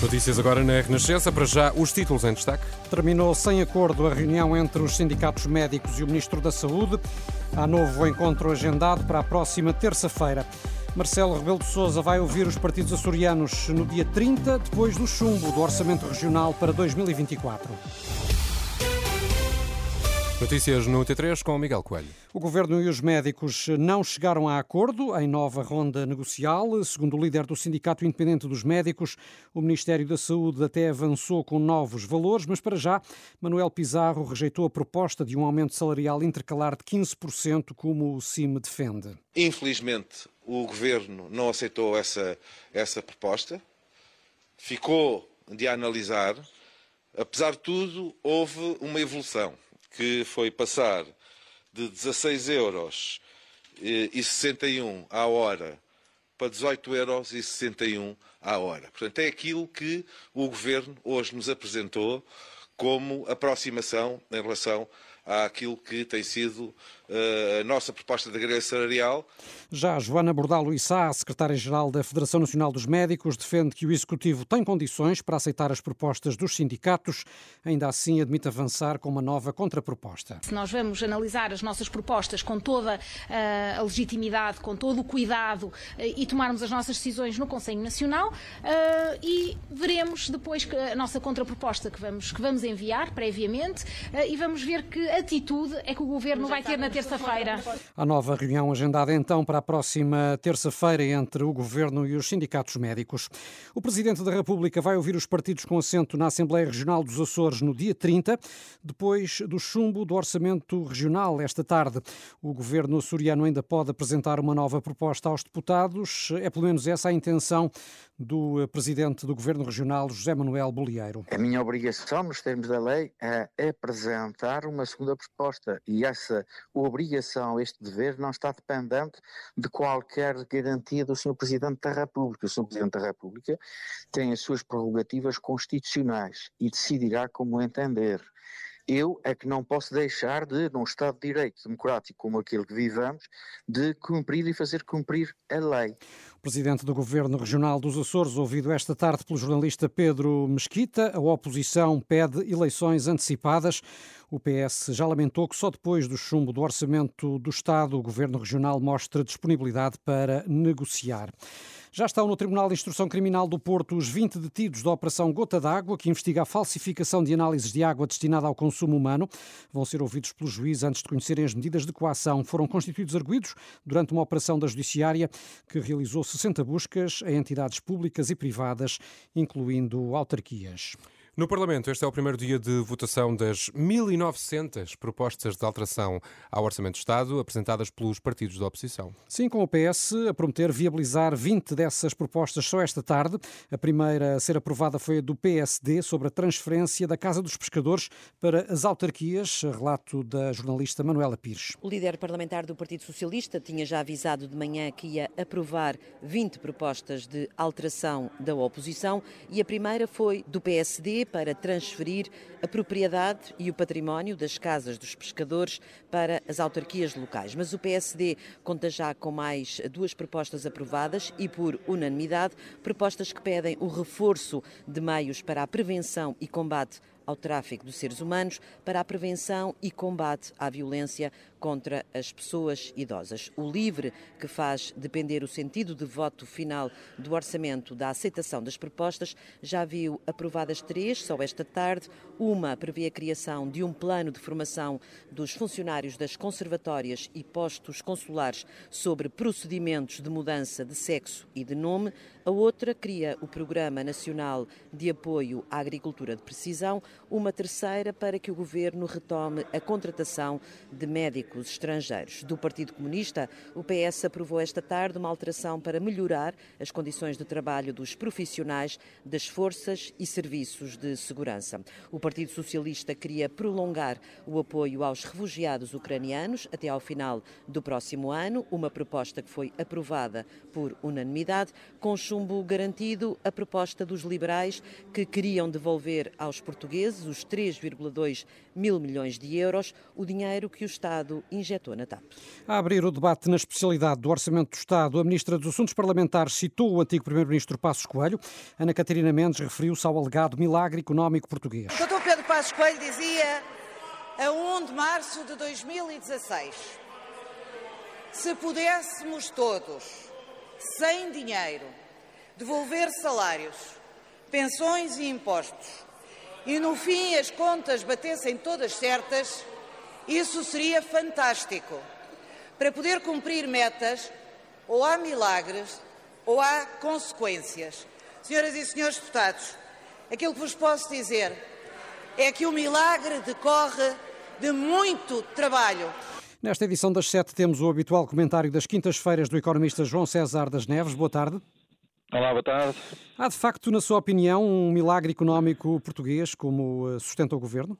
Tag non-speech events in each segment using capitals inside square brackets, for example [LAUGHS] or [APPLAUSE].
Notícias agora na Renascença. Para já, os títulos em destaque. Terminou sem acordo a reunião entre os sindicatos médicos e o Ministro da Saúde. Há novo encontro agendado para a próxima terça-feira. Marcelo Rebelo de Sousa vai ouvir os partidos açorianos no dia 30, depois do chumbo do Orçamento Regional para 2024. Notícias no T3 com Miguel Coelho. O governo e os médicos não chegaram a acordo em nova ronda negocial. Segundo o líder do Sindicato Independente dos Médicos, o Ministério da Saúde até avançou com novos valores, mas para já, Manuel Pizarro rejeitou a proposta de um aumento salarial intercalar de 15%, como o CIM defende. Infelizmente, o governo não aceitou essa, essa proposta, ficou de analisar. Apesar de tudo, houve uma evolução que foi passar de 16 euros e 61 à hora para 18 euros e 61 à hora. Portanto, é aquilo que o Governo hoje nos apresentou como aproximação em relação àquilo que tem sido uh, a nossa proposta de greve salarial. Já Joana Bordalo Issá, secretária-geral da Federação Nacional dos Médicos, defende que o Executivo tem condições para aceitar as propostas dos sindicatos, ainda assim admite avançar com uma nova contraproposta. Se nós vamos analisar as nossas propostas com toda uh, a legitimidade, com todo o cuidado uh, e tomarmos as nossas decisões no Conselho Nacional e veremos depois a nossa contraproposta que vamos, que vamos enviar previamente e vamos ver que atitude é que o Governo vai ter na terça-feira. A nova reunião agendada então para a próxima terça-feira entre o Governo e os sindicatos médicos. O Presidente da República vai ouvir os partidos com assento na Assembleia Regional dos Açores no dia 30, depois do chumbo do Orçamento Regional esta tarde. O Governo açoriano ainda pode apresentar uma nova proposta aos deputados. É pelo menos essa a intenção do Presidente do Governo Regional, José Manuel Bolieiro. A minha obrigação, nos termos da lei, é apresentar uma segunda proposta e essa obrigação, este dever, não está dependente de qualquer garantia do Sr. Presidente da República. O Sr. Presidente da República tem as suas prerrogativas constitucionais e decidirá como entender. Eu é que não posso deixar de, num Estado de Direito democrático como aquele que vivamos, de cumprir e fazer cumprir a lei. O presidente do Governo Regional dos Açores, ouvido esta tarde pelo jornalista Pedro Mesquita, a oposição pede eleições antecipadas. O PS já lamentou que só depois do chumbo do orçamento do Estado o Governo Regional mostra disponibilidade para negociar. Já estão no Tribunal de Instrução Criminal do Porto os 20 detidos da Operação Gota d'Água, que investiga a falsificação de análises de água destinada ao consumo humano. Vão ser ouvidos pelo juiz antes de conhecerem as medidas de coação. Foram constituídos arguídos durante uma operação da Judiciária que realizou 60 buscas a entidades públicas e privadas, incluindo autarquias. No Parlamento, este é o primeiro dia de votação das 1.900 propostas de alteração ao Orçamento de Estado apresentadas pelos partidos da oposição. Sim, com o PS a prometer viabilizar 20 dessas propostas só esta tarde. A primeira a ser aprovada foi a do PSD sobre a transferência da Casa dos Pescadores para as autarquias, relato da jornalista Manuela Pires. O líder parlamentar do Partido Socialista tinha já avisado de manhã que ia aprovar 20 propostas de alteração da oposição e a primeira foi do PSD para transferir a propriedade e o património das casas dos pescadores para as autarquias locais. Mas o PSD conta já com mais duas propostas aprovadas e por unanimidade, propostas que pedem o reforço de meios para a prevenção e combate ao tráfico de seres humanos para a prevenção e combate à violência contra as pessoas idosas. O LIVRE, que faz depender o sentido de voto final do orçamento da aceitação das propostas, já viu aprovadas três, só esta tarde. Uma prevê a criação de um plano de formação dos funcionários das conservatórias e postos consulares sobre procedimentos de mudança de sexo e de nome. A outra cria o Programa Nacional de Apoio à Agricultura de Precisão, uma terceira para que o governo retome a contratação de médicos estrangeiros. Do Partido Comunista, o PS aprovou esta tarde uma alteração para melhorar as condições de trabalho dos profissionais das forças e serviços de segurança. O Partido Socialista queria prolongar o apoio aos refugiados ucranianos até ao final do próximo ano, uma proposta que foi aprovada por unanimidade, com chumbo garantido a proposta dos liberais que queriam devolver aos portugueses os 3,2 mil milhões de euros, o dinheiro que o Estado injetou na TAP. A abrir o debate na especialidade do Orçamento do Estado, a Ministra dos Assuntos Parlamentares citou o antigo Primeiro-Ministro Passos Coelho. Ana Catarina Mendes referiu-se ao alegado milagre económico português. O Dr. Pedro Passos Coelho dizia a 1 de março de 2016: se pudéssemos todos, sem dinheiro, devolver salários, pensões e impostos, e no fim as contas batessem todas certas, isso seria fantástico. Para poder cumprir metas, ou há milagres ou há consequências. Senhoras e senhores deputados, aquilo que vos posso dizer é que o milagre decorre de muito trabalho. Nesta edição das sete temos o habitual comentário das quintas-feiras do economista João César das Neves. Boa tarde. Olá, boa tarde. Há de facto, na sua opinião, um milagre económico português como eh, sustenta o governo?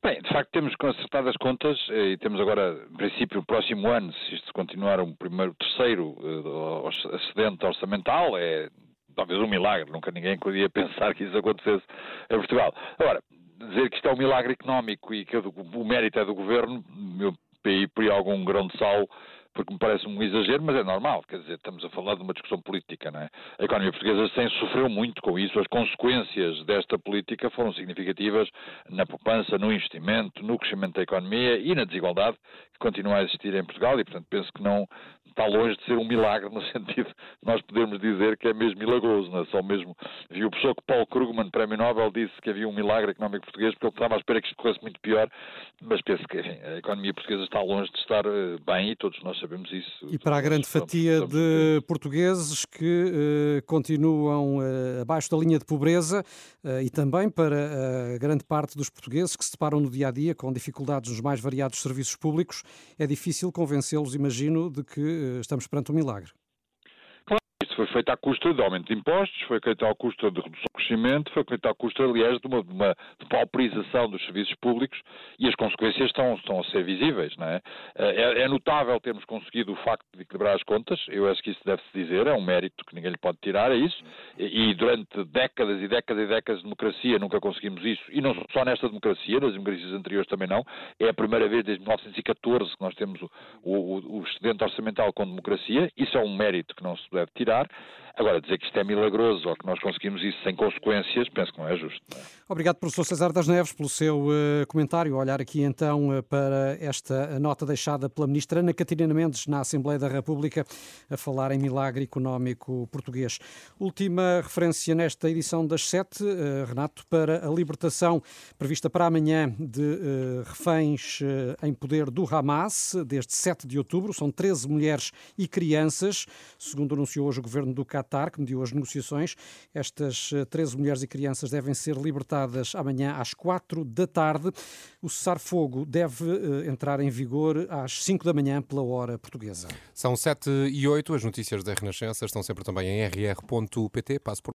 Bem, de facto temos consertado as contas eh, e temos agora, em princípio, o próximo ano, se isto continuar um primeiro, terceiro uh, excedente orçamental, é talvez um milagre, nunca ninguém podia [LAUGHS] pensar que isso acontecesse em Portugal. Agora, dizer que isto é um milagre económico e que o mérito é do governo, meu PI por algum grão de sal porque me parece um exagero, mas é normal, quer dizer, estamos a falar de uma discussão política, não é? A economia portuguesa sem sofreu muito com isso, as consequências desta política foram significativas na poupança, no investimento, no crescimento da economia e na desigualdade que continua a existir em Portugal e, portanto, penso que não está longe de ser um milagre no [LAUGHS] sentido de nós podermos dizer que é mesmo milagroso, não é? Só mesmo viu o professor que Paulo Krugman, Prémio Nobel, disse que havia um milagre económico português porque ele estava à espera que isto corresse muito pior, mas penso que enfim, a economia portuguesa está longe de estar eh, bem e todos nós sabemos isso. E para a grande fatia estamos, de portugueses que uh, continuam uh, abaixo da linha de pobreza uh, e também para a grande parte dos portugueses que se deparam no dia a dia com dificuldades nos mais variados serviços públicos, é difícil convencê-los, imagino, de que estamos perante um milagre. Isto foi feito à custa de aumento de impostos, foi feito à custa de redução de crescimento, foi feito à custa, aliás, de uma, de uma de pauperização dos serviços públicos e as consequências estão, estão a ser visíveis. Não é? é? É, notável termos conseguido o facto de equilibrar as contas, eu acho que isso deve-se dizer, é um mérito que ninguém lhe pode tirar, é isso, e, e durante décadas e décadas e décadas de democracia nunca conseguimos isso, e não só nesta democracia, nas democracias anteriores também não, é a primeira vez desde 1914 que nós temos o, o, o excedente orçamental com democracia, isso é um mérito que não se deve tirar tirar. Agora, dizer que isto é milagroso ou que nós conseguimos isso sem consequências, penso que não é justo. É? Obrigado, professor César das Neves, pelo seu uh, comentário. Olhar aqui então uh, para esta nota deixada pela ministra Ana Catarina Mendes na Assembleia da República a falar em milagre económico português. Última referência nesta edição das sete, uh, Renato, para a libertação prevista para amanhã de reféns em poder do Hamas, desde 7 de outubro. São 13 mulheres e crianças, segundo anunciou hoje o governo do Qatar, que mediu as negociações. Estas 13 mulheres e crianças devem ser libertadas amanhã às quatro da tarde. O cessar-fogo deve uh, entrar em vigor às 5 da manhã, pela hora portuguesa. São 7 e 8. As notícias da Renascença estão sempre também em rr.pt. Passo por